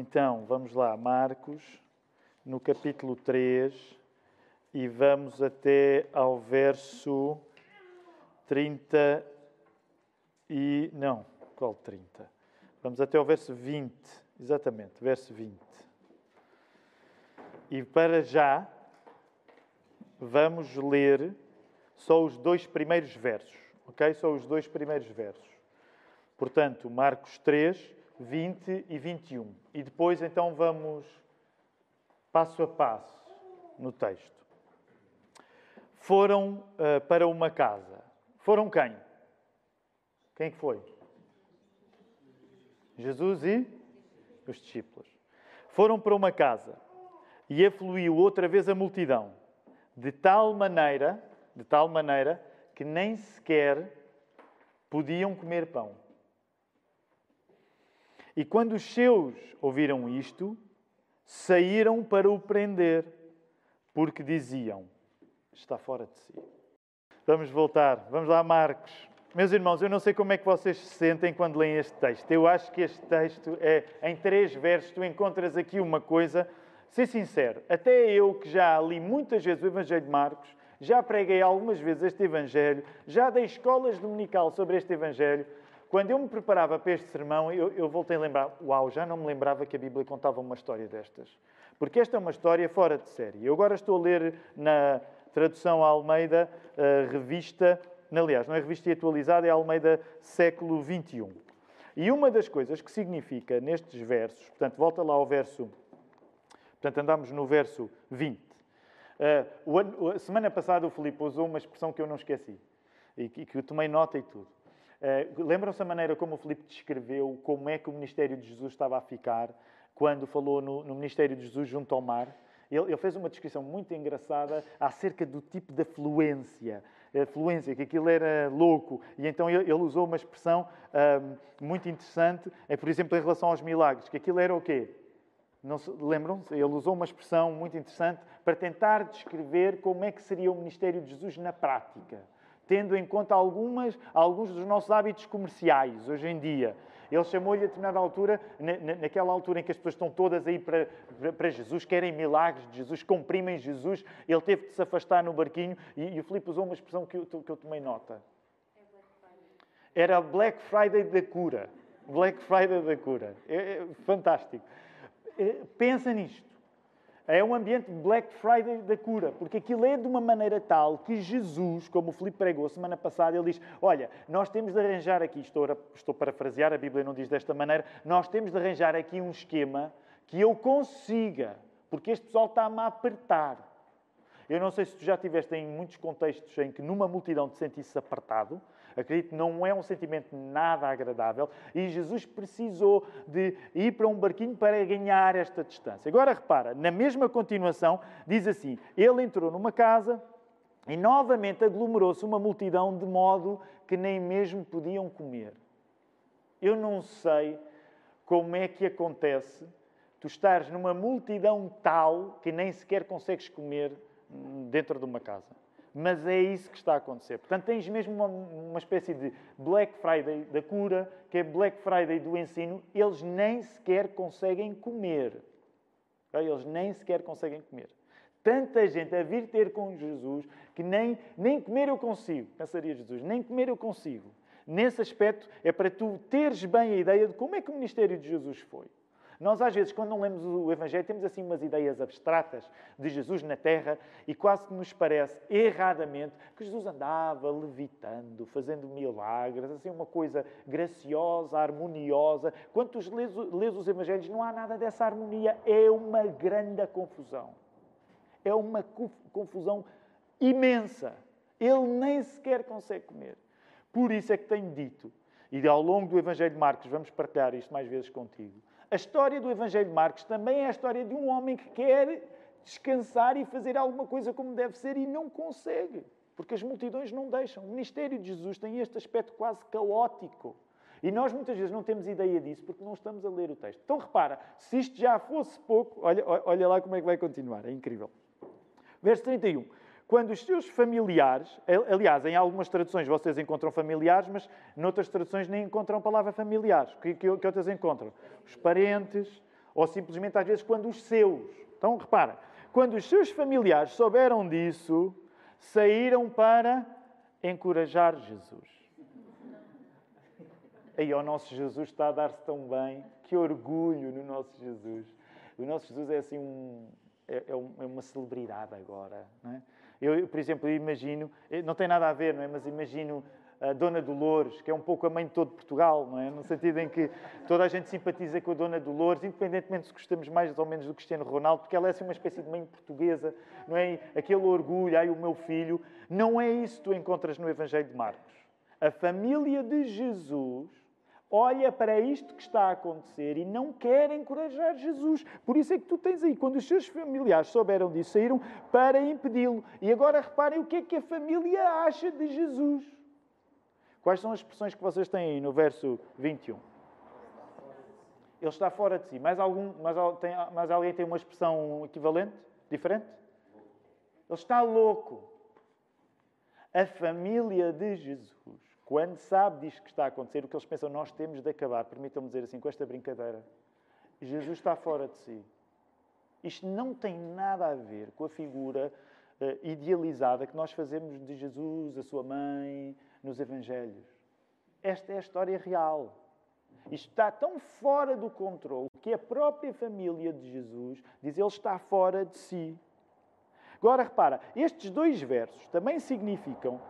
Então, vamos lá, Marcos, no capítulo 3, e vamos até ao verso 30 e. Não, qual 30? Vamos até ao verso 20, exatamente, verso 20. E para já, vamos ler só os dois primeiros versos, ok? Só os dois primeiros versos. Portanto, Marcos 3, 20 e 21. E depois, então, vamos passo a passo no texto. Foram uh, para uma casa. Foram quem? Quem que foi? Jesus e os discípulos. Foram para uma casa e afluiu outra vez a multidão, de tal maneira, de tal maneira que nem sequer podiam comer pão. E quando os seus ouviram isto, saíram para o prender, porque diziam: está fora de si. Vamos voltar, vamos lá, Marcos. Meus irmãos, eu não sei como é que vocês se sentem quando leem este texto. Eu acho que este texto é, em três versos, tu encontras aqui uma coisa. Ser sincero, até eu que já li muitas vezes o Evangelho de Marcos, já preguei algumas vezes este Evangelho, já dei escolas dominical sobre este Evangelho, quando eu me preparava para este sermão, eu, eu, voltei a lembrar: uau, já não me lembrava que a Bíblia contava uma história destas. Porque esta é uma história fora de série. Eu agora estou a ler na tradução Almeida, revista, aliás, não é revista atualizada, é Almeida século XXI. E uma das coisas que significa nestes versos, portanto, volta lá ao verso, portanto, andamos no verso 20. Uh, a semana passada o Filipe usou uma expressão que eu não esqueci e que, que eu tomei nota e tudo. Uh, Lembram-se a maneira como o Filipe descreveu como é que o ministério de Jesus estava a ficar quando falou no, no ministério de Jesus junto ao mar? Ele, ele, fez uma descrição muito engraçada acerca do tipo de fluência. A fluência, que aquilo era louco. E então ele, ele usou uma expressão um, muito interessante, é, por exemplo, em relação aos milagres, que aquilo era o quê? Lembram-se? Ele usou uma expressão muito interessante para tentar descrever como é que seria o ministério de Jesus na prática tendo em conta algumas, alguns dos nossos hábitos comerciais hoje em dia. Ele chamou-lhe a determinada altura, naquela altura em que as pessoas estão todas aí para, para Jesus, querem milagres de Jesus, comprimem Jesus, ele teve de se afastar no barquinho e, e o Filipe usou uma expressão que eu, que eu tomei nota. Era Black Friday da cura. Black Friday da cura. É, é fantástico. É, pensa nisto. É um ambiente Black Friday da cura, porque aquilo é de uma maneira tal que Jesus, como o Filipe pregou semana passada, ele diz: Olha, nós temos de arranjar aqui, estou a, estou parafrasear, a Bíblia não diz desta maneira, nós temos de arranjar aqui um esquema que eu consiga, porque este pessoal está-me a apertar. Eu não sei se tu já estiveste em muitos contextos em que numa multidão te sentisse apertado, Acredito não é um sentimento nada agradável e Jesus precisou de ir para um barquinho para ganhar esta distância. Agora repara, na mesma continuação, diz assim: Ele entrou numa casa e novamente aglomerou-se uma multidão de modo que nem mesmo podiam comer. Eu não sei como é que acontece tu estares numa multidão tal que nem sequer consegues comer dentro de uma casa. Mas é isso que está a acontecer. Portanto, tens mesmo uma, uma espécie de Black Friday da cura, que é Black Friday do ensino. Eles nem sequer conseguem comer. Eles nem sequer conseguem comer. Tanta gente a vir ter com Jesus que nem, nem comer eu consigo, pensaria Jesus, nem comer eu consigo. Nesse aspecto, é para tu teres bem a ideia de como é que o ministério de Jesus foi. Nós, às vezes, quando não lemos o Evangelho, temos assim umas ideias abstratas de Jesus na terra e quase que nos parece, erradamente, que Jesus andava levitando, fazendo milagres, assim, uma coisa graciosa, harmoniosa. Quando tu lês, lês os Evangelhos, não há nada dessa harmonia. É uma grande confusão. É uma confusão imensa. Ele nem sequer consegue comer. Por isso é que tenho dito, e ao longo do Evangelho de Marcos vamos partilhar isto mais vezes contigo, a história do Evangelho de Marcos também é a história de um homem que quer descansar e fazer alguma coisa como deve ser e não consegue, porque as multidões não deixam. O ministério de Jesus tem este aspecto quase caótico. E nós muitas vezes não temos ideia disso porque não estamos a ler o texto. Então repara, se isto já fosse pouco, olha, olha lá como é que vai continuar, é incrível. Verso 31 quando os seus familiares, aliás, em algumas traduções vocês encontram familiares, mas noutras traduções nem encontram a palavra familiares. Que, que, que outras encontram? Os parentes, Ou simplesmente às vezes quando os seus. Então repara, quando os seus familiares souberam disso, saíram para encorajar Jesus. Aí o nosso Jesus está a dar-se tão bem, que orgulho no nosso Jesus. O nosso Jesus é assim um, é, é, é uma celebridade agora. Não é? Eu, por exemplo, imagino, eh, não tem nada a ver, não é? mas imagino a Dona Dolores, que é um pouco a mãe de todo Portugal, não é? no sentido em que toda a gente simpatiza com a Dona Dolores, independentemente se gostamos mais ou menos do Cristiano Ronaldo, porque ela é assim uma espécie de mãe portuguesa, não é? Aquele orgulho, ai o meu filho. Não é isso que tu encontras no Evangelho de Marcos. A família de Jesus olha para isto que está a acontecer e não quer encorajar Jesus. Por isso é que tu tens aí, quando os seus familiares souberam disso, saíram para impedi-lo. E agora reparem o que é que a família acha de Jesus. Quais são as expressões que vocês têm aí no verso 21? Ele está fora de si. Mais, algum, mais, tem, mais alguém tem uma expressão equivalente? Diferente? Ele está louco. A família de Jesus, quando sabe disto que está a acontecer, o que eles pensam, nós temos de acabar, permitam-me dizer assim, com esta brincadeira. Jesus está fora de si. Isto não tem nada a ver com a figura uh, idealizada que nós fazemos de Jesus, a sua mãe, nos Evangelhos. Esta é a história real. Isto está tão fora do controle que a própria família de Jesus diz ele está fora de si. Agora repara, estes dois versos também significam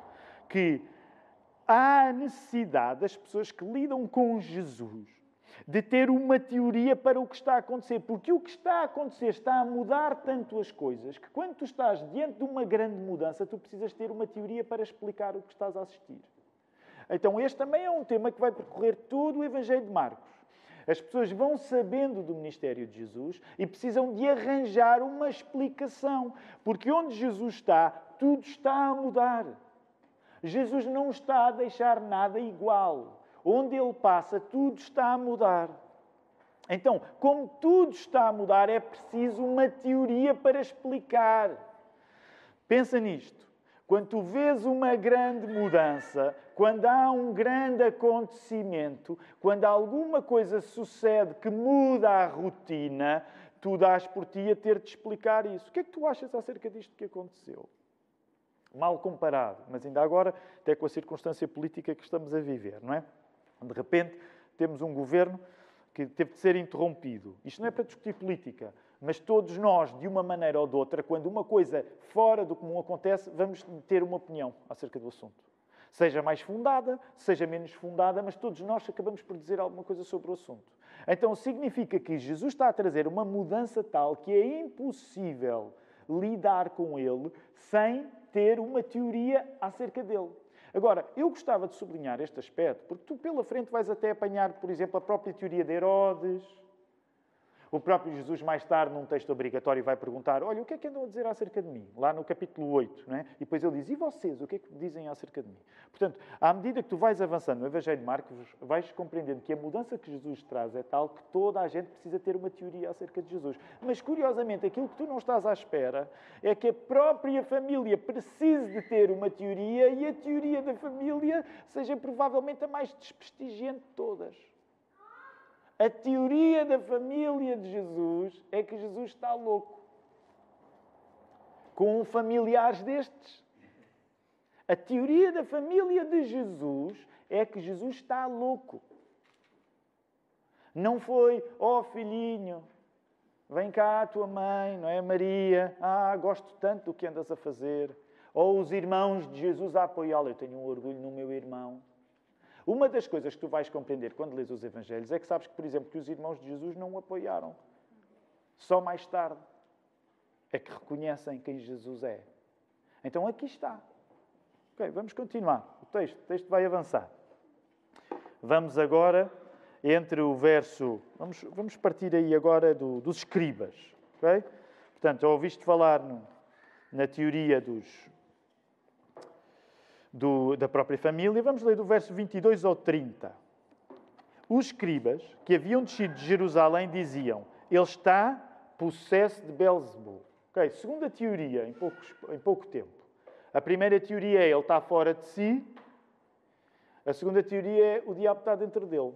que há necessidade das pessoas que lidam com Jesus de ter uma teoria para o que está a acontecer, porque o que está a acontecer está a mudar tanto as coisas que quando tu estás diante de uma grande mudança, tu precisas ter uma teoria para explicar o que estás a assistir. Então, este também é um tema que vai percorrer todo o Evangelho de Marcos. As pessoas vão sabendo do ministério de Jesus e precisam de arranjar uma explicação, porque onde Jesus está, tudo está a mudar. Jesus não está a deixar nada igual. Onde ele passa, tudo está a mudar. Então, como tudo está a mudar, é preciso uma teoria para explicar. Pensa nisto. Quando tu vês uma grande mudança, quando há um grande acontecimento, quando alguma coisa sucede que muda a rotina, tu dás por ti a ter de explicar isso. O que é que tu achas acerca disto que aconteceu? Mal comparado, mas ainda agora, até com a circunstância política que estamos a viver, não é? De repente, temos um governo que teve de ser interrompido. Isto não é para discutir política, mas todos nós, de uma maneira ou de outra, quando uma coisa fora do comum acontece, vamos ter uma opinião acerca do assunto. Seja mais fundada, seja menos fundada, mas todos nós acabamos por dizer alguma coisa sobre o assunto. Então significa que Jesus está a trazer uma mudança tal que é impossível lidar com ele sem ter uma teoria acerca dele. Agora, eu gostava de sublinhar este aspecto, porque tu pela frente vais até apanhar, por exemplo, a própria teoria de Herodes, o próprio Jesus, mais tarde, num texto obrigatório, vai perguntar: Olha, o que é que andam a dizer acerca de mim? Lá no capítulo 8. Não é? E depois ele diz: E vocês, o que é que dizem acerca de mim? Portanto, à medida que tu vais avançando no Evangelho de Marcos, vais compreendendo que a mudança que Jesus traz é tal que toda a gente precisa ter uma teoria acerca de Jesus. Mas, curiosamente, aquilo que tu não estás à espera é que a própria família precise de ter uma teoria e a teoria da família seja provavelmente a mais desprestigiante de todas. A teoria da família de Jesus é que Jesus está louco. Com familiares destes. A teoria da família de Jesus é que Jesus está louco. Não foi, ó oh, filhinho, vem cá a tua mãe, não é Maria? Ah, gosto tanto do que andas a fazer. Ou os irmãos de Jesus a apoiá-lo. Eu tenho um orgulho no meu irmão. Uma das coisas que tu vais compreender quando lês os Evangelhos é que sabes que, por exemplo, que os irmãos de Jesus não o apoiaram. Só mais tarde é que reconhecem quem Jesus é. Então aqui está. Ok, vamos continuar. O texto, o texto vai avançar. Vamos agora entre o verso. Vamos, vamos partir aí agora do, dos escribas. Ok? Portanto, ouviste falar no, na teoria dos, do, da própria família. Vamos ler do verso 22 ao 30. Os escribas que haviam descido de Jerusalém diziam: Ele está possesso de Belzebul. Ok, segunda teoria, em, poucos, em pouco tempo. A primeira teoria é ele está fora de si. A segunda teoria é o diabo está dentro dele.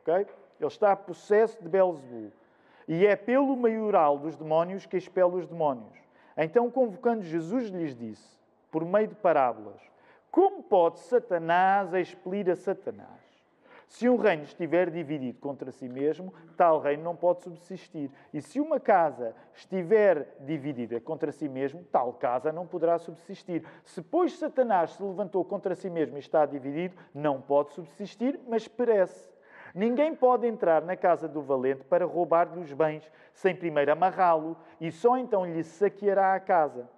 Ok? Ele está possesso de Belzebul. e é pelo maioral dos demónios que expele os demónios. Então, convocando Jesus, lhes disse, por meio de parábolas: Como pode Satanás expelir a Satanás? Se um reino estiver dividido contra si mesmo, tal reino não pode subsistir. E se uma casa estiver dividida contra si mesmo, tal casa não poderá subsistir. Se, pois, Satanás se levantou contra si mesmo e está dividido, não pode subsistir, mas perece. Ninguém pode entrar na casa do valente para roubar-lhe os bens, sem primeiro amarrá-lo, e só então lhe saqueará a casa.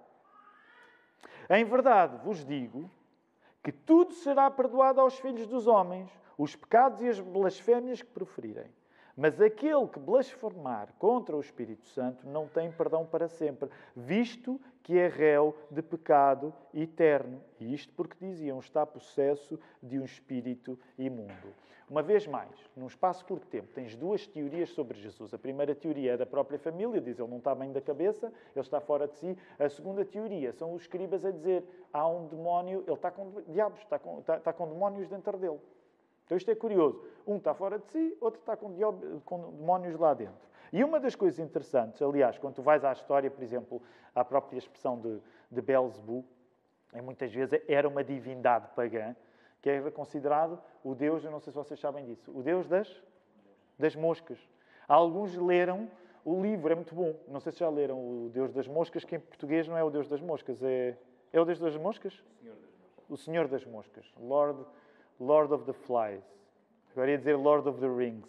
Em verdade vos digo que tudo será perdoado aos filhos dos homens os pecados e as blasfémias que proferirem. Mas aquele que blasfemar contra o Espírito Santo não tem perdão para sempre, visto que é réu de pecado eterno. E isto porque diziam, está possesso de um espírito imundo. Uma vez mais, num espaço curto tempo, tens duas teorias sobre Jesus. A primeira teoria é da própria família, diz ele não está bem da cabeça, ele está fora de si. A segunda teoria são os escribas a dizer há um demónio, ele está com diabos, está com, está, está com demónios dentro dele. Então isto é curioso. Um está fora de si, outro está com, com demónios lá dentro. E uma das coisas interessantes, aliás, quando tu vais à história, por exemplo, à própria expressão de, de Belzebu, é, muitas vezes era uma divindade pagã, que era considerado o deus, eu não sei se vocês sabem disso, o deus das, das moscas. Alguns leram o livro, é muito bom. Não sei se já leram o Deus das Moscas, que em português não é o Deus das Moscas, é, é o Deus das Moscas? O Senhor das Moscas. O Senhor das Moscas. Lord Lord of the Flies. Agora ia dizer Lord of the Rings.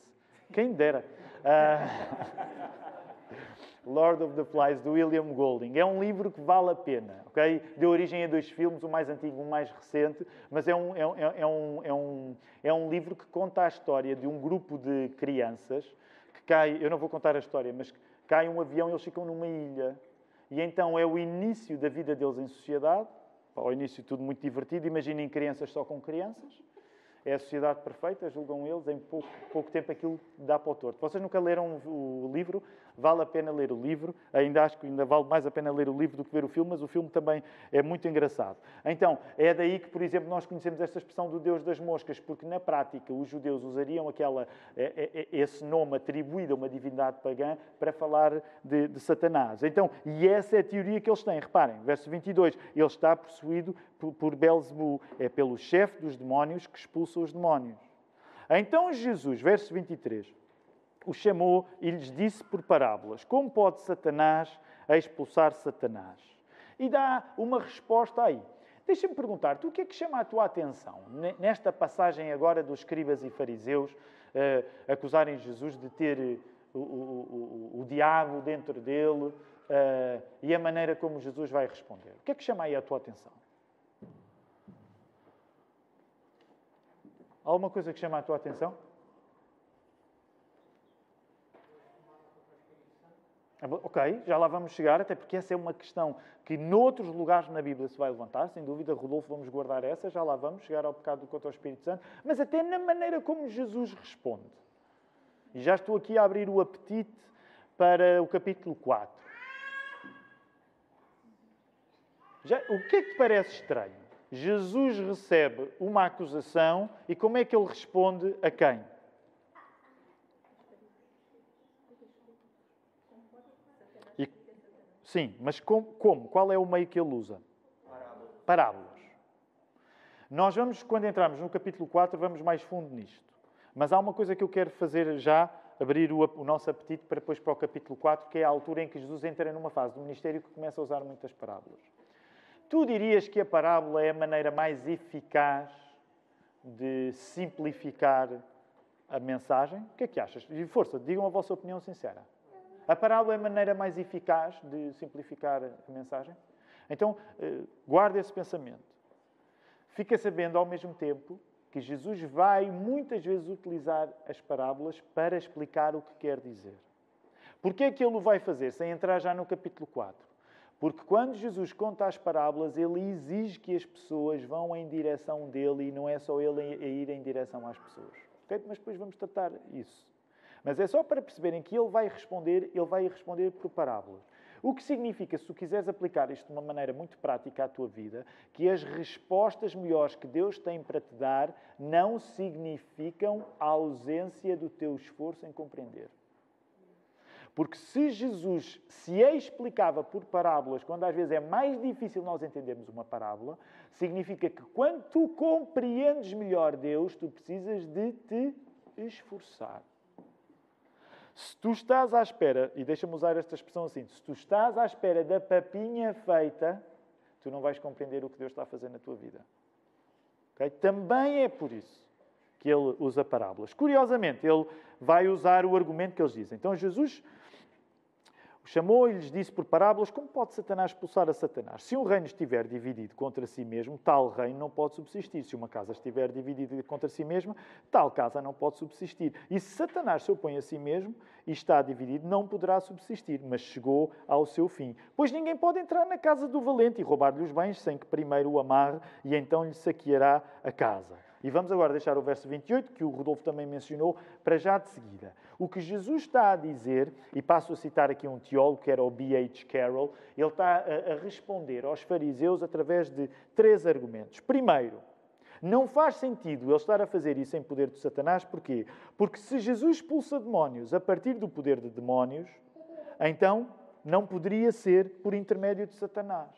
Quem dera. Uh, Lord of the Flies, do William Golding. É um livro que vale a pena, ok? Deu origem a dois filmes, o mais antigo e o mais recente, mas é um, é, é, é, um, é, um, é um livro que conta a história de um grupo de crianças que cai, eu não vou contar a história, mas cai um avião e eles ficam numa ilha. E então é o início da vida deles em sociedade, ao início tudo muito divertido, imaginem crianças só com crianças, é a sociedade perfeita, julgam eles, em pouco, pouco tempo aquilo dá para o torto. Vocês nunca leram o livro? Vale a pena ler o livro. Ainda acho que ainda vale mais a pena ler o livro do que ver o filme, mas o filme também é muito engraçado. Então, é daí que, por exemplo, nós conhecemos esta expressão do Deus das moscas, porque na prática os judeus usariam aquela, é, é, é, esse nome atribuído a uma divindade pagã para falar de, de Satanás. Então, e essa é a teoria que eles têm. Reparem, verso 22, ele está possuído por, por Belzebu, é pelo chefe dos demónios que expulsa os demónios. Então Jesus, verso 23, o chamou e lhes disse por parábolas: Como pode Satanás expulsar Satanás? E dá uma resposta aí. Deixa-me perguntar-te, o que é que chama a tua atenção nesta passagem agora dos escribas e fariseus uh, acusarem Jesus de ter eh, o, o, o, o diabo dentro dele uh, e a maneira como Jesus vai responder? O que é que chama aí a tua atenção? Alguma coisa que chama a tua atenção? Ok, já lá vamos chegar, até porque essa é uma questão que noutros lugares na Bíblia se vai levantar, sem dúvida, Rodolfo, vamos guardar essa, já lá vamos chegar ao pecado contra o Espírito Santo, mas até na maneira como Jesus responde. E já estou aqui a abrir o apetite para o capítulo 4. Já, o que é que te parece estranho? Jesus recebe uma acusação e como é que ele responde a quem? Sim, mas com, como? Qual é o meio que ele usa? Parábolas. Parábolas. Nós vamos, quando entrarmos no capítulo 4, vamos mais fundo nisto. Mas há uma coisa que eu quero fazer já, abrir o, o nosso apetite para depois para o capítulo 4, que é a altura em que Jesus entra numa fase do ministério que começa a usar muitas parábolas. Tu dirias que a parábola é a maneira mais eficaz de simplificar a mensagem? O que é que achas? E força, digam a vossa opinião sincera. A parábola é a maneira mais eficaz de simplificar a mensagem? Então, eh, guarda esse pensamento. Fica sabendo ao mesmo tempo que Jesus vai muitas vezes utilizar as parábolas para explicar o que quer dizer. Porquê é que ele o vai fazer, sem entrar já no capítulo 4? Porque quando Jesus conta as parábolas, ele exige que as pessoas vão em direção dele e não é só ele a ir em direção às pessoas. Okay? Mas depois vamos tratar isso. Mas é só para perceberem que ele vai responder, ele vai responder por parábolas. O que significa, se tu quiseres aplicar isto de uma maneira muito prática à tua vida, que as respostas melhores que Deus tem para te dar não significam a ausência do teu esforço em compreender. Porque se Jesus se explicava por parábolas, quando às vezes é mais difícil nós entendermos uma parábola, significa que quando tu compreendes melhor Deus, tu precisas de te esforçar. Se tu estás à espera, e deixa-me usar esta expressão assim, se tu estás à espera da papinha feita, tu não vais compreender o que Deus está a fazer na tua vida. Okay? Também é por isso que ele usa parábolas. Curiosamente, ele vai usar o argumento que eles dizem. Então, Jesus chamou e lhes disse por parábolas como pode Satanás expulsar a Satanás. Se um reino estiver dividido contra si mesmo, tal reino não pode subsistir. Se uma casa estiver dividida contra si mesma, tal casa não pode subsistir. E se Satanás se opõe a si mesmo e está dividido, não poderá subsistir, mas chegou ao seu fim. Pois ninguém pode entrar na casa do valente e roubar-lhe os bens sem que primeiro o amarre e então lhe saqueará a casa. E vamos agora deixar o verso 28, que o Rodolfo também mencionou, para já de seguida. O que Jesus está a dizer, e passo a citar aqui um teólogo, que era o B.H. Carroll, ele está a, a responder aos fariseus através de três argumentos. Primeiro, não faz sentido ele estar a fazer isso em poder de Satanás, porquê? Porque se Jesus expulsa demónios a partir do poder de demónios, então não poderia ser por intermédio de Satanás.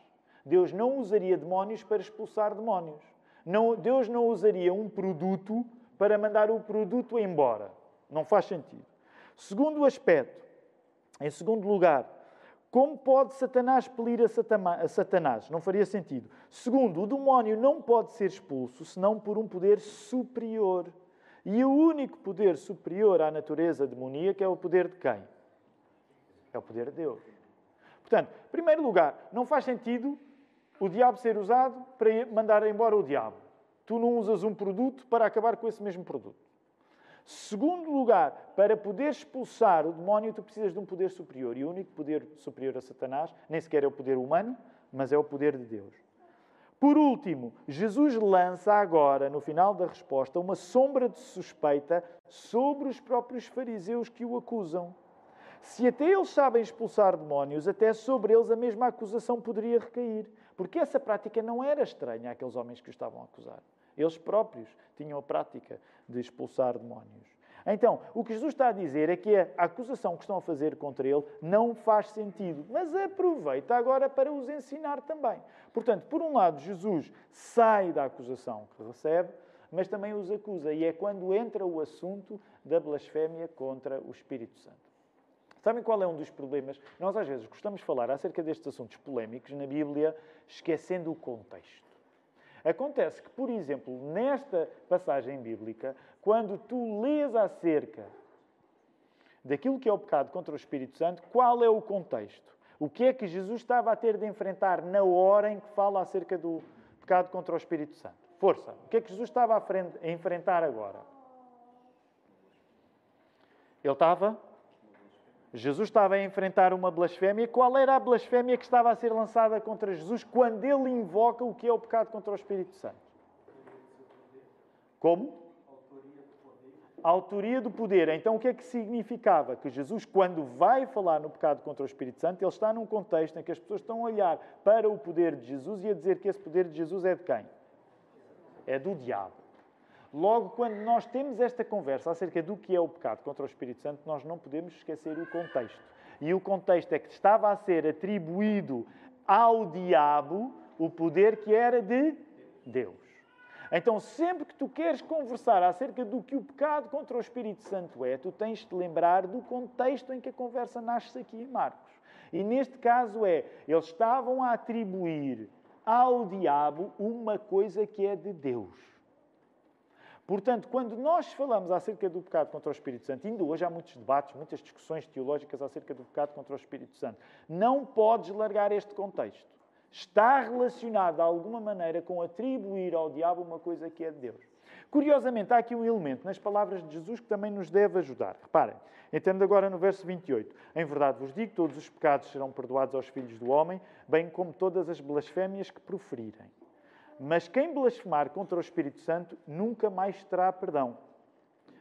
Deus não usaria demónios para expulsar demónios. Não, Deus não usaria um produto para mandar o produto embora. Não faz sentido. Segundo aspecto, em segundo lugar, como pode Satanás pelir a Satanás? Não faria sentido. Segundo, o demónio não pode ser expulso senão por um poder superior. E o único poder superior à natureza demoníaca é o poder de quem? É o poder de Deus. Portanto, em primeiro lugar, não faz sentido o diabo ser usado para mandar embora o diabo. Tu não usas um produto para acabar com esse mesmo produto. Segundo lugar, para poder expulsar o demónio, tu precisas de um poder superior. E o único poder superior a Satanás nem sequer é o poder humano, mas é o poder de Deus. Por último, Jesus lança agora, no final da resposta, uma sombra de suspeita sobre os próprios fariseus que o acusam. Se até eles sabem expulsar demónios, até sobre eles a mesma acusação poderia recair. Porque essa prática não era estranha àqueles homens que o estavam a acusar. Eles próprios tinham a prática de expulsar demónios. Então, o que Jesus está a dizer é que a acusação que estão a fazer contra ele não faz sentido, mas aproveita agora para os ensinar também. Portanto, por um lado, Jesus sai da acusação que recebe, mas também os acusa, e é quando entra o assunto da blasfémia contra o Espírito Santo. Sabem qual é um dos problemas? Nós, às vezes, gostamos de falar acerca destes assuntos polémicos na Bíblia, esquecendo o contexto. Acontece que, por exemplo, nesta passagem bíblica, quando tu lês acerca daquilo que é o pecado contra o Espírito Santo, qual é o contexto? O que é que Jesus estava a ter de enfrentar na hora em que fala acerca do pecado contra o Espírito Santo? Força! O que é que Jesus estava a enfrentar agora? Ele estava Jesus estava a enfrentar uma blasfémia. Qual era a blasfémia que estava a ser lançada contra Jesus quando ele invoca o que é o pecado contra o Espírito Santo? Como? A autoria do poder. Então, o que é que significava? Que Jesus, quando vai falar no pecado contra o Espírito Santo, ele está num contexto em que as pessoas estão a olhar para o poder de Jesus e a dizer que esse poder de Jesus é de quem? É do diabo. Logo, quando nós temos esta conversa acerca do que é o pecado contra o Espírito Santo, nós não podemos esquecer o contexto. E o contexto é que estava a ser atribuído ao diabo o poder que era de Deus. Então, sempre que tu queres conversar acerca do que o pecado contra o Espírito Santo é, tu tens de lembrar do contexto em que a conversa nasce aqui em Marcos. E neste caso é, eles estavam a atribuir ao diabo uma coisa que é de Deus. Portanto, quando nós falamos acerca do pecado contra o Espírito Santo, ainda hoje há muitos debates, muitas discussões teológicas acerca do pecado contra o Espírito Santo, não podes largar este contexto. Está relacionado de alguma maneira com atribuir ao diabo uma coisa que é de Deus. Curiosamente, há aqui um elemento nas palavras de Jesus que também nos deve ajudar. Reparem, entendo agora no verso 28. Em verdade vos digo, todos os pecados serão perdoados aos filhos do homem, bem como todas as blasfémias que proferirem. Mas quem blasfemar contra o Espírito Santo nunca mais terá perdão,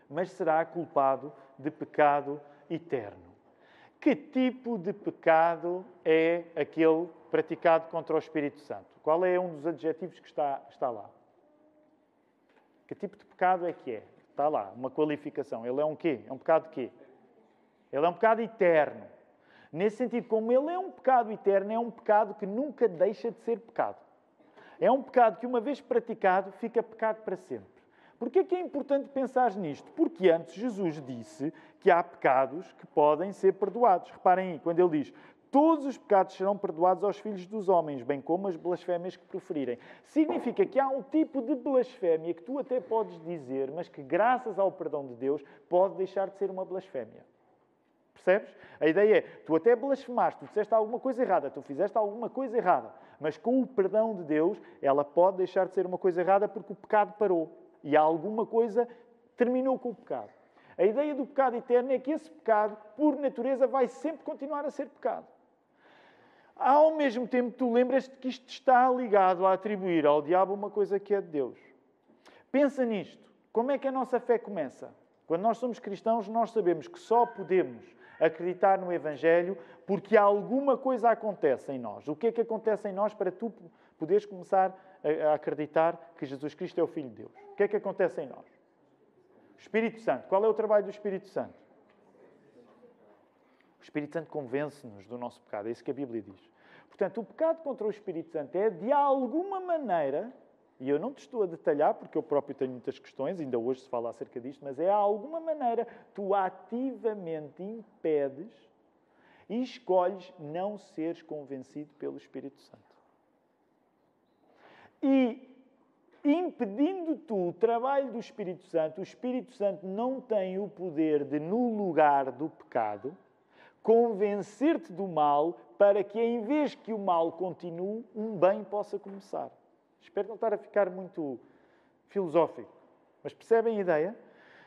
mas será culpado de pecado eterno. Que tipo de pecado é aquele praticado contra o Espírito Santo? Qual é um dos adjetivos que está, está lá? Que tipo de pecado é que é? Está lá, uma qualificação. Ele é um quê? É um pecado quê? Ele é um pecado eterno. Nesse sentido, como ele é um pecado eterno, é um pecado que nunca deixa de ser pecado. É um pecado que, uma vez praticado, fica pecado para sempre. Porquê é que é importante pensar nisto? Porque antes Jesus disse que há pecados que podem ser perdoados. Reparem aí, quando ele diz: Todos os pecados serão perdoados aos filhos dos homens, bem como as blasfémias que proferirem. Significa que há um tipo de blasfémia que tu até podes dizer, mas que, graças ao perdão de Deus, pode deixar de ser uma blasfémia. Percebes? A ideia é, tu até blasfemaste, tu disseste alguma coisa errada, tu fizeste alguma coisa errada, mas com o perdão de Deus, ela pode deixar de ser uma coisa errada porque o pecado parou e alguma coisa terminou com o pecado. A ideia do pecado eterno é que esse pecado, por natureza, vai sempre continuar a ser pecado. Ao mesmo tempo, tu lembras-te que isto está ligado a atribuir ao diabo uma coisa que é de Deus. Pensa nisto. Como é que a nossa fé começa? Quando nós somos cristãos, nós sabemos que só podemos acreditar no Evangelho porque alguma coisa acontece em nós. O que é que acontece em nós para tu poderes começar a acreditar que Jesus Cristo é o Filho de Deus? O que é que acontece em nós? Espírito Santo. Qual é o trabalho do Espírito Santo? O Espírito Santo convence-nos do nosso pecado. É isso que a Bíblia diz. Portanto, o pecado contra o Espírito Santo é, de alguma maneira, e eu não te estou a detalhar, porque eu próprio tenho muitas questões, ainda hoje se fala acerca disto, mas é, alguma maneira, tu ativamente impedes e escolhes não seres convencido pelo Espírito Santo. E impedindo tu o trabalho do Espírito Santo, o Espírito Santo não tem o poder de, no lugar do pecado, convencer-te do mal para que, em vez que o mal continue, um bem possa começar. Espero não estar a ficar muito filosófico, mas percebem a ideia?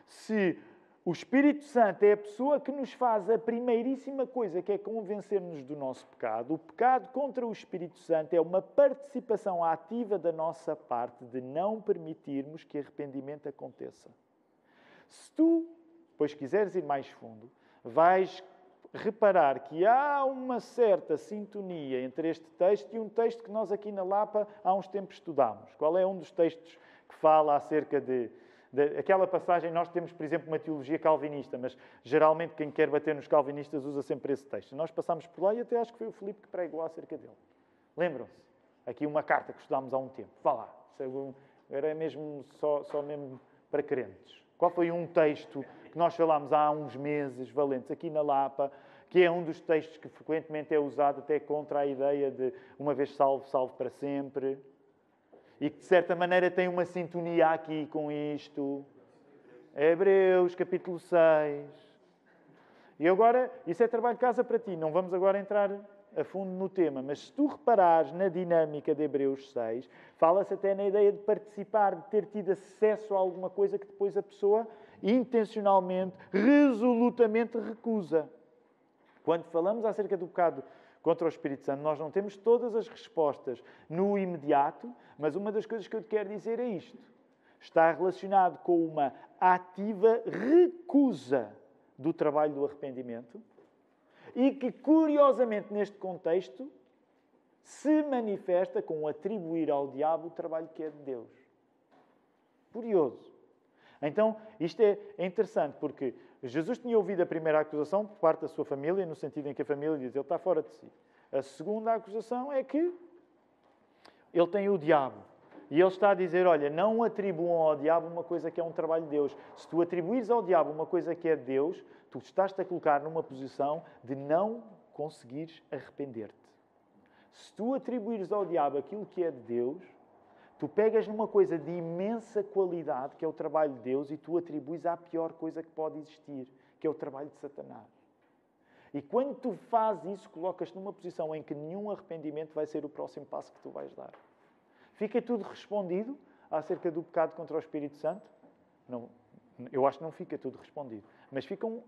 Se o Espírito Santo é a pessoa que nos faz a primeiríssima coisa, que é convencer-nos do nosso pecado, o pecado contra o Espírito Santo é uma participação ativa da nossa parte de não permitirmos que arrependimento aconteça. Se tu, pois quiseres ir mais fundo, vais reparar que há uma certa sintonia entre este texto e um texto que nós aqui na Lapa há uns tempos estudámos. Qual é um dos textos que fala acerca de, de, aquela passagem? Nós temos, por exemplo, uma teologia calvinista, mas geralmente quem quer bater nos calvinistas usa sempre esse texto. Nós passámos por lá e até acho que foi o Filipe que pregou acerca dele. Lembram-se? Aqui uma carta que estudámos há um tempo. Vá lá. Era mesmo só, só mesmo para crentes. Qual foi um texto que nós falámos há uns meses, valentes, aqui na Lapa, que é um dos textos que frequentemente é usado até contra a ideia de uma vez salvo, salvo para sempre. E que de certa maneira tem uma sintonia aqui com isto. Hebreus, capítulo 6. E agora, isso é trabalho de casa para ti. Não vamos agora entrar a fundo no tema, mas se tu reparares na dinâmica de Hebreus 6, fala-se até na ideia de participar, de ter tido acesso a alguma coisa que depois a pessoa intencionalmente, resolutamente recusa. Quando falamos acerca do pecado contra o Espírito Santo, nós não temos todas as respostas no imediato, mas uma das coisas que eu te quero dizer é isto. Está relacionado com uma ativa recusa do trabalho do arrependimento e que, curiosamente, neste contexto, se manifesta com atribuir ao diabo o trabalho que é de Deus. Curioso. Então, isto é interessante, porque Jesus tinha ouvido a primeira acusação por parte da sua família, no sentido em que a família diz ele está fora de si. A segunda acusação é que ele tem o diabo. E ele está a dizer: olha, não atribuam ao diabo uma coisa que é um trabalho de Deus. Se tu atribuires ao diabo uma coisa que é de Deus, tu estás-te a colocar numa posição de não conseguires arrepender-te. Se tu atribuires ao diabo aquilo que é de Deus, tu pegas numa coisa de imensa qualidade, que é o trabalho de Deus, e tu atribuis à pior coisa que pode existir, que é o trabalho de Satanás. E quando tu fazes isso, colocas-te numa posição em que nenhum arrependimento vai ser o próximo passo que tu vais dar. Fica tudo respondido acerca do pecado contra o Espírito Santo? Não, eu acho que não fica tudo respondido. Mas ficam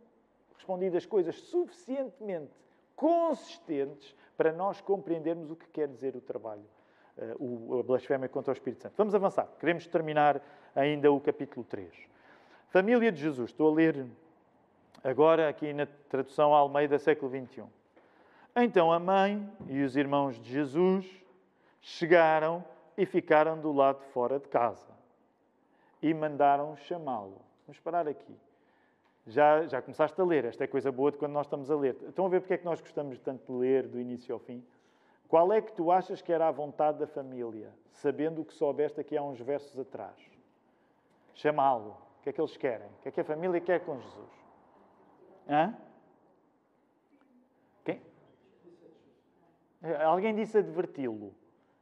respondidas coisas suficientemente consistentes para nós compreendermos o que quer dizer o trabalho, uh, a blasfémia contra o Espírito Santo. Vamos avançar. Queremos terminar ainda o capítulo 3. Família de Jesus. Estou a ler agora aqui na tradução Almeida, século 21. Então a mãe e os irmãos de Jesus chegaram e ficaram do lado de fora de casa e mandaram chamá-lo. Vamos parar aqui. Já, já começaste a ler. Esta é coisa boa de quando nós estamos a ler. Estão a ver porque é que nós gostamos tanto de ler do início ao fim? Qual é que tu achas que era a vontade da família, sabendo o que soubeste aqui há uns versos atrás? Chamá-lo. O que é que eles querem? O que é que a família quer com Jesus? Hã? Quem? Alguém disse adverti-lo.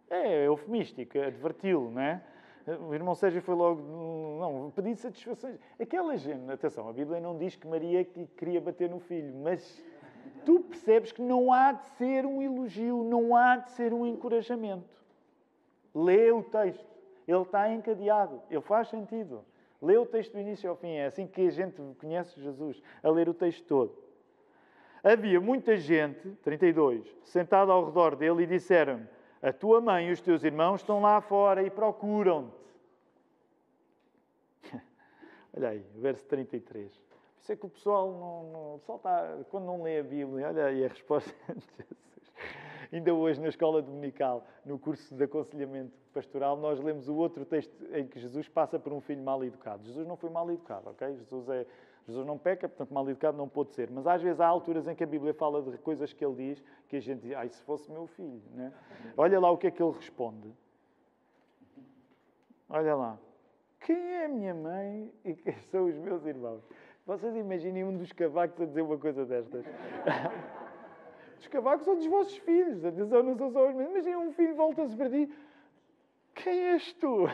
É eufemístico, adverti-lo, não é? O irmão Sérgio foi logo, não, pedir satisfações. Aquela gente, atenção, a Bíblia não diz que Maria queria bater no filho, mas tu percebes que não há de ser um elogio, não há de ser um encorajamento. Lê o texto, ele está encadeado, ele faz sentido. Lê o texto do início ao fim, é assim que a gente conhece Jesus, a ler o texto todo. Havia muita gente, 32, sentada ao redor dele e disseram a tua mãe e os teus irmãos estão lá fora e procuram-te. olha aí, verso 33. Por isso é que o pessoal não, não, está, quando não lê a Bíblia, olha aí a resposta de Jesus. Ainda hoje, na escola dominical, no curso de aconselhamento pastoral, nós lemos o outro texto em que Jesus passa por um filho mal educado. Jesus não foi mal educado, ok? Jesus é Jesus não peca, portanto, mal educado não pode ser. Mas às vezes há alturas em que a Bíblia fala de coisas que ele diz que a gente diz, ai, se fosse meu filho. Né? Olha lá o que é que ele responde. Olha lá. Quem é a minha mãe e quem são os meus irmãos? Vocês imaginem um dos cavacos a dizer uma coisa destas. Os cavacos são dos vossos filhos. Atenção, não são só os meus. Imaginem um filho volta-se para ti. Quem és tu?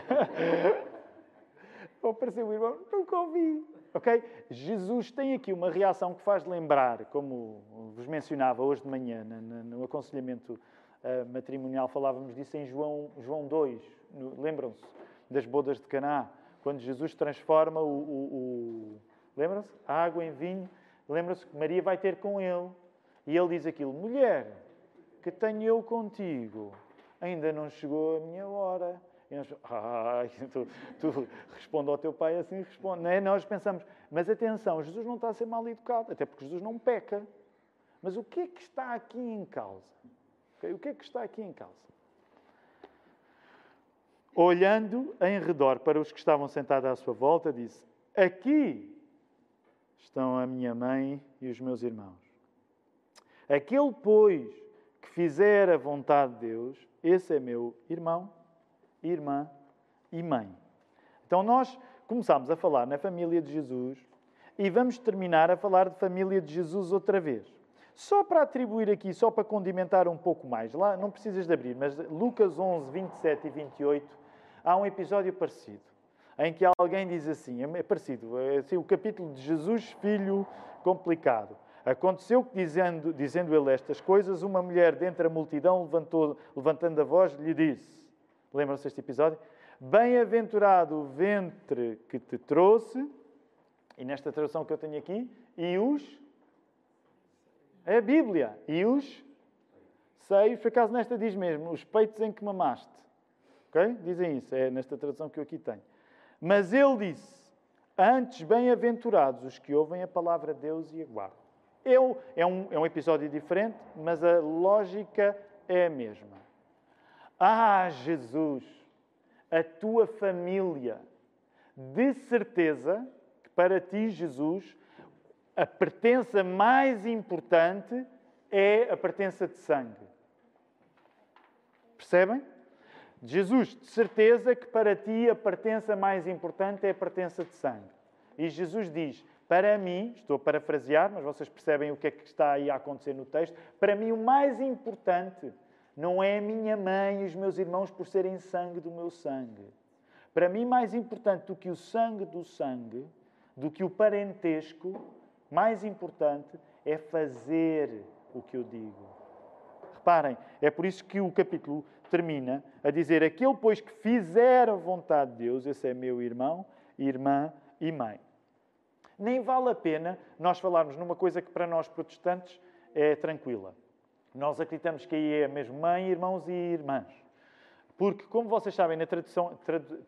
Ou apareceu o irmão. Nunca ouvi. Ok? Jesus tem aqui uma reação que faz lembrar, como vos mencionava hoje de manhã, no aconselhamento uh, matrimonial, falávamos disso em João, João 2. Lembram-se das bodas de Caná, quando Jesus transforma o. o, o Lembram-se? A água em vinho. Lembram-se que Maria vai ter com ele. E ele diz aquilo: Mulher, que tenho eu contigo, ainda não chegou a minha hora. E nós, ah, tu, tu responde ao teu pai assim, responde. Não é? Nós pensamos, mas atenção, Jesus não está a ser mal educado, até porque Jesus não peca. Mas o que é que está aqui em causa? O que é que está aqui em causa? Olhando em redor para os que estavam sentados à sua volta, disse: Aqui estão a minha mãe e os meus irmãos. Aquele, pois, que fizer a vontade de Deus, esse é meu irmão irmã e mãe. Então nós começamos a falar na família de Jesus e vamos terminar a falar de família de Jesus outra vez. Só para atribuir aqui, só para condimentar um pouco mais, lá não precisas de abrir, mas Lucas 11, 27 e 28, há um episódio parecido, em que alguém diz assim, é parecido, é assim, o capítulo de Jesus, filho complicado. Aconteceu que, dizendo, dizendo ele estas coisas, uma mulher dentre a multidão, levantou, levantando a voz, lhe disse, Lembram-se deste episódio? Bem-aventurado o ventre que te trouxe, e nesta tradução que eu tenho aqui, e os. É a Bíblia. E os seios, por acaso nesta diz mesmo, os peitos em que mamaste. Ok? Dizem isso, é nesta tradução que eu aqui tenho. Mas ele disse: Antes, bem-aventurados os que ouvem a palavra de Deus e aguardam. É, um, é um episódio diferente, mas a lógica é a mesma. Ah, Jesus, a tua família, de certeza que para ti, Jesus, a pertença mais importante é a pertença de sangue. Percebem? Jesus, de certeza que para ti a pertença mais importante é a pertença de sangue. E Jesus diz: Para mim, estou a parafrasear, mas vocês percebem o que é que está aí a acontecer no texto, para mim o mais importante não é a minha mãe e os meus irmãos por serem sangue do meu sangue. Para mim, mais importante do que o sangue do sangue, do que o parentesco, mais importante é fazer o que eu digo. Reparem, é por isso que o capítulo termina a dizer: Aquele, pois, que fizer a vontade de Deus, esse é meu irmão, irmã e mãe. Nem vale a pena nós falarmos numa coisa que para nós protestantes é tranquila. Nós acreditamos que aí é mesmo mãe, irmãos e irmãs. Porque, como vocês sabem, na tradição,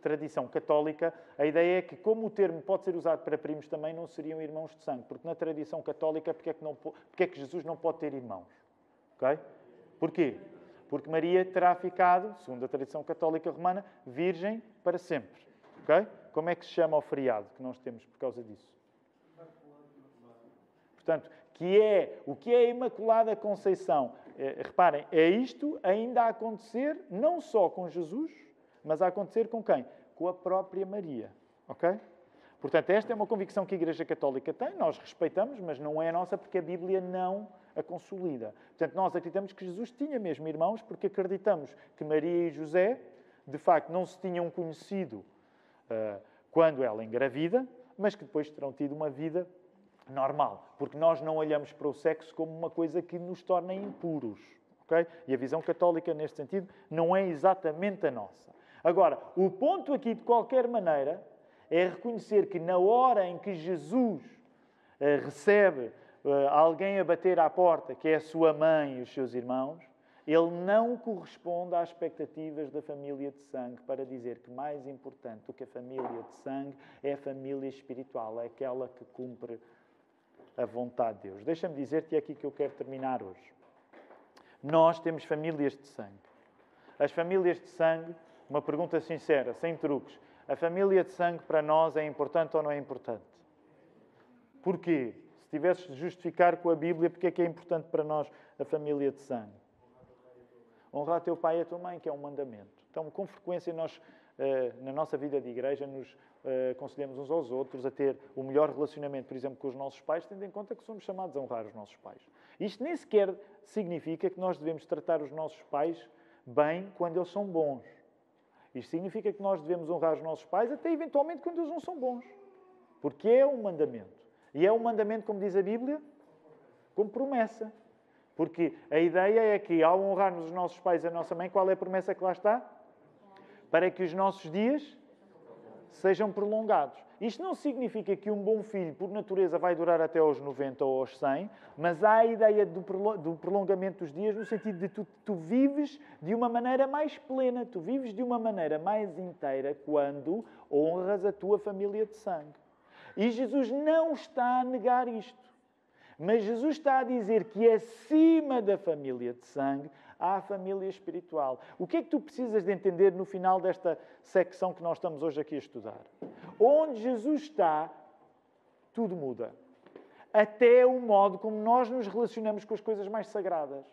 tradição, católica, a ideia é que, como o termo pode ser usado para primos, também não seriam irmãos de sangue. Porque na tradição católica, porque é que, não, porque é que Jesus não pode ter irmãos? Ok? Porquê? Porque Maria terá ficado, segundo a tradição católica romana, virgem para sempre. Ok? Como é que se chama o feriado que nós temos por causa disso? portanto, que é o que é a Imaculada Conceição. É, reparem, é isto ainda a acontecer não só com Jesus, mas a acontecer com quem? Com a própria Maria. Ok? Portanto, esta é uma convicção que a Igreja Católica tem, nós respeitamos, mas não é a nossa porque a Bíblia não a consolida. Portanto, nós acreditamos que Jesus tinha mesmo irmãos porque acreditamos que Maria e José, de facto, não se tinham conhecido uh, quando ela engravida, mas que depois terão tido uma vida normal, porque nós não olhamos para o sexo como uma coisa que nos torna impuros. Okay? E a visão católica, neste sentido, não é exatamente a nossa. Agora, o ponto aqui, de qualquer maneira, é reconhecer que na hora em que Jesus uh, recebe alguém a bater à porta, que é a sua mãe e os seus irmãos, ele não corresponde às expectativas da família de sangue para dizer que mais importante do que a família de sangue é a família espiritual, é aquela que cumpre a vontade de Deus. Deixa-me dizer-te, é aqui que eu quero terminar hoje. Nós temos famílias de sangue. As famílias de sangue, uma pergunta sincera, sem truques. A família de sangue para nós é importante ou não é importante? Porquê? Se tivesses de justificar com a Bíblia, porque é que é importante para nós a família de sangue? Honrar teu pai e a tua mãe, que é um mandamento. Então, com frequência, nós, eh, na nossa vida de igreja, nos eh, aconselhamos uns aos outros a ter o melhor relacionamento, por exemplo, com os nossos pais, tendo em conta que somos chamados a honrar os nossos pais. Isto nem sequer significa que nós devemos tratar os nossos pais bem quando eles são bons. Isto significa que nós devemos honrar os nossos pais até eventualmente quando eles não são bons. Porque é um mandamento. E é um mandamento, como diz a Bíblia, como promessa. Porque a ideia é que, ao honrarmos os nossos pais e a nossa mãe, qual é a promessa que lá está? Para que os nossos dias sejam prolongados. Isto não significa que um bom filho, por natureza, vai durar até aos 90 ou aos 100, mas há a ideia do prolongamento dos dias no sentido de tu, tu vives de uma maneira mais plena, tu vives de uma maneira mais inteira quando honras a tua família de sangue. E Jesus não está a negar isto. Mas Jesus está a dizer que acima da família de sangue há a família espiritual. O que é que tu precisas de entender no final desta secção que nós estamos hoje aqui a estudar? Onde Jesus está, tudo muda. Até o modo como nós nos relacionamos com as coisas mais sagradas.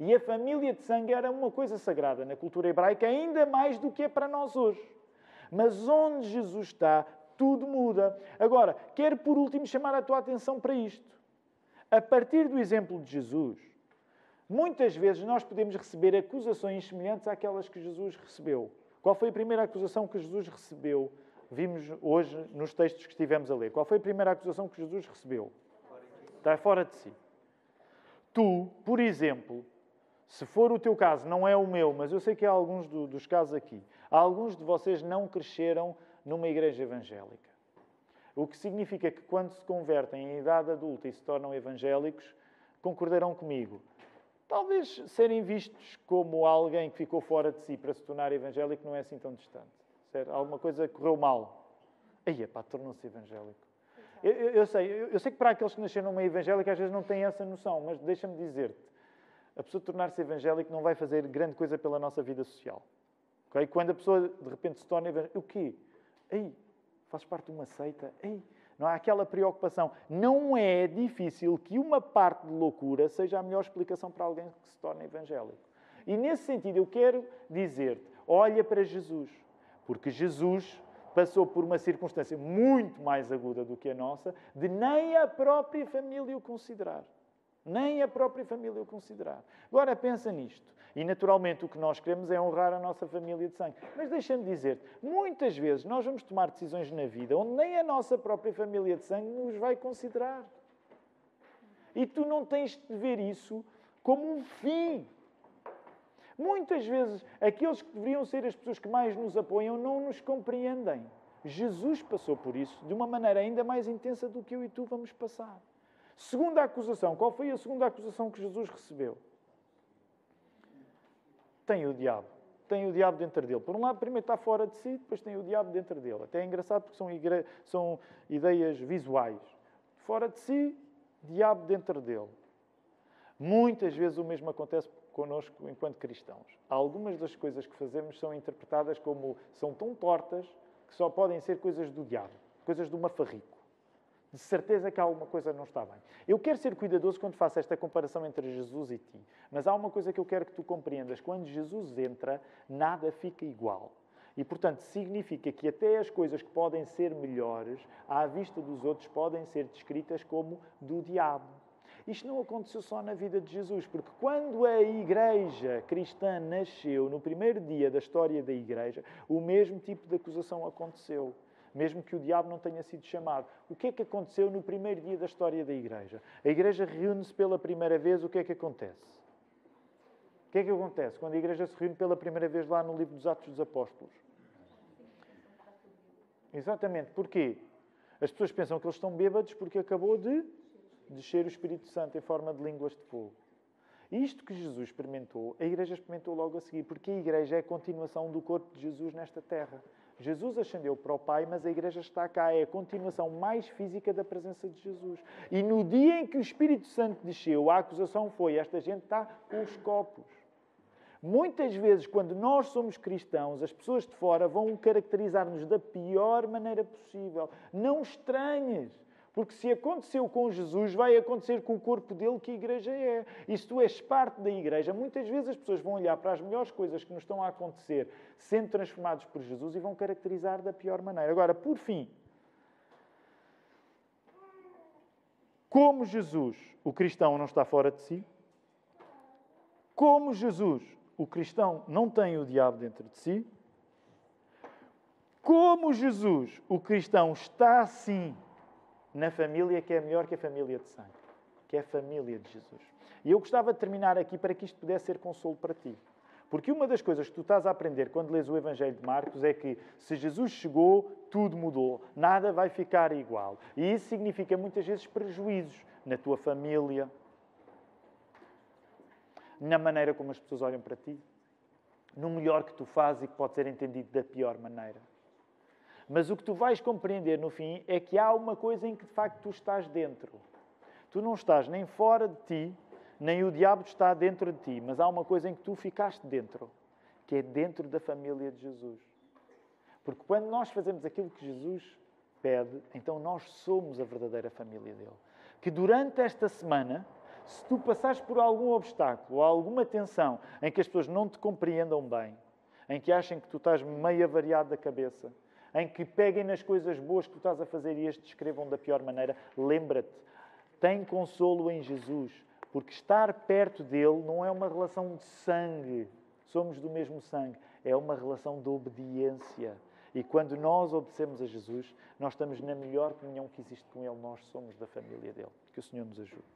E a família de sangue era uma coisa sagrada na cultura hebraica, ainda mais do que é para nós hoje. Mas onde Jesus está, tudo muda. Agora, quero por último chamar a tua atenção para isto. A partir do exemplo de Jesus, Muitas vezes nós podemos receber acusações semelhantes àquelas que Jesus recebeu. Qual foi a primeira acusação que Jesus recebeu? Vimos hoje nos textos que estivemos a ler. Qual foi a primeira acusação que Jesus recebeu? Está fora de si. Tu, por exemplo, se for o teu caso, não é o meu, mas eu sei que há alguns do, dos casos aqui, alguns de vocês não cresceram numa igreja evangélica. O que significa que quando se convertem em idade adulta e se tornam evangélicos, concordarão comigo talvez serem vistos como alguém que ficou fora de si para se tornar evangélico não é assim tão distante. Certo? Alguma coisa correu mal. Aí, pá, tornou-se evangélico. Eu, eu, eu, sei, eu, eu, sei que para aqueles que nasceram numa evangélica às vezes não têm essa noção, mas deixa-me dizer-te, a pessoa tornar-se evangélico não vai fazer grande coisa pela nossa vida social. Okay? Quando a pessoa de repente se torna evangélica, o quê? Ei, fazes parte de uma seita? Ei, não há aquela preocupação. Não é difícil que uma parte de loucura seja a melhor explicação para alguém que se torna evangélico. E nesse sentido, eu quero dizer-te: olha para Jesus, porque Jesus passou por uma circunstância muito mais aguda do que a nossa, de nem a própria família o considerar. Nem a própria família o considerar. Agora pensa nisto. E naturalmente o que nós queremos é honrar a nossa família de sangue. Mas deixa-me dizer, muitas vezes nós vamos tomar decisões na vida onde nem a nossa própria família de sangue nos vai considerar. E tu não tens de ver isso como um fim. Muitas vezes aqueles que deveriam ser as pessoas que mais nos apoiam não nos compreendem. Jesus passou por isso de uma maneira ainda mais intensa do que eu e tu vamos passar. Segunda acusação. Qual foi a segunda acusação que Jesus recebeu? Tem o diabo. Tem o diabo dentro dele. Por um lado, primeiro está fora de si, depois tem o diabo dentro dele. Até é engraçado porque são, igre... são ideias visuais. Fora de si, diabo dentro dele. Muitas vezes o mesmo acontece connosco enquanto cristãos. Algumas das coisas que fazemos são interpretadas como são tão tortas que só podem ser coisas do diabo, coisas do mafarrico. De certeza que alguma coisa não está bem. Eu quero ser cuidadoso quando faço esta comparação entre Jesus e ti, mas há uma coisa que eu quero que tu compreendas: quando Jesus entra, nada fica igual. E, portanto, significa que até as coisas que podem ser melhores, à vista dos outros, podem ser descritas como do diabo. Isto não aconteceu só na vida de Jesus, porque quando a igreja cristã nasceu, no primeiro dia da história da igreja, o mesmo tipo de acusação aconteceu. Mesmo que o diabo não tenha sido chamado. O que é que aconteceu no primeiro dia da história da igreja? A igreja reúne-se pela primeira vez, o que é que acontece? O que é que acontece quando a igreja se reúne pela primeira vez lá no livro dos Atos dos Apóstolos? Exatamente. Porquê? As pessoas pensam que eles estão bêbados porque acabou de descer o Espírito Santo em forma de línguas de fogo. Isto que Jesus experimentou, a Igreja experimentou logo a seguir, porque a Igreja é a continuação do corpo de Jesus nesta terra. Jesus ascendeu para o Pai, mas a Igreja está cá, é a continuação mais física da presença de Jesus. E no dia em que o Espírito Santo desceu, a acusação foi: esta gente está com os copos. Muitas vezes, quando nós somos cristãos, as pessoas de fora vão caracterizar-nos da pior maneira possível. Não estranhes. Porque se aconteceu com Jesus, vai acontecer com o corpo dele que a igreja é. E se tu és parte da igreja, muitas vezes as pessoas vão olhar para as melhores coisas que nos estão a acontecer, sendo transformados por Jesus, e vão caracterizar da pior maneira. Agora, por fim, como Jesus, o cristão não está fora de si, como Jesus, o cristão não tem o diabo dentro de si. Como Jesus, o cristão, está assim na família que é melhor que a família de sangue, que é a família de Jesus. E eu gostava de terminar aqui para que isto pudesse ser consolo para ti. Porque uma das coisas que tu estás a aprender quando lês o Evangelho de Marcos é que se Jesus chegou, tudo mudou, nada vai ficar igual. E isso significa muitas vezes prejuízos na tua família, na maneira como as pessoas olham para ti, no melhor que tu fazes e que pode ser entendido da pior maneira. Mas o que tu vais compreender no fim é que há uma coisa em que de facto tu estás dentro. Tu não estás nem fora de ti, nem o diabo está dentro de ti, mas há uma coisa em que tu ficaste dentro, que é dentro da família de Jesus. Porque quando nós fazemos aquilo que Jesus pede, então nós somos a verdadeira família dele. Que durante esta semana se tu passares por algum obstáculo alguma tensão em que as pessoas não te compreendam bem, em que achem que tu estás meio avariado da cabeça, em que peguem nas coisas boas que tu estás a fazer e as descrevam da pior maneira, lembra-te, tem consolo em Jesus, porque estar perto dele não é uma relação de sangue, somos do mesmo sangue, é uma relação de obediência. E quando nós obedecemos a Jesus, nós estamos na melhor comunhão que existe com Ele, nós somos da família dele. Que o Senhor nos ajude.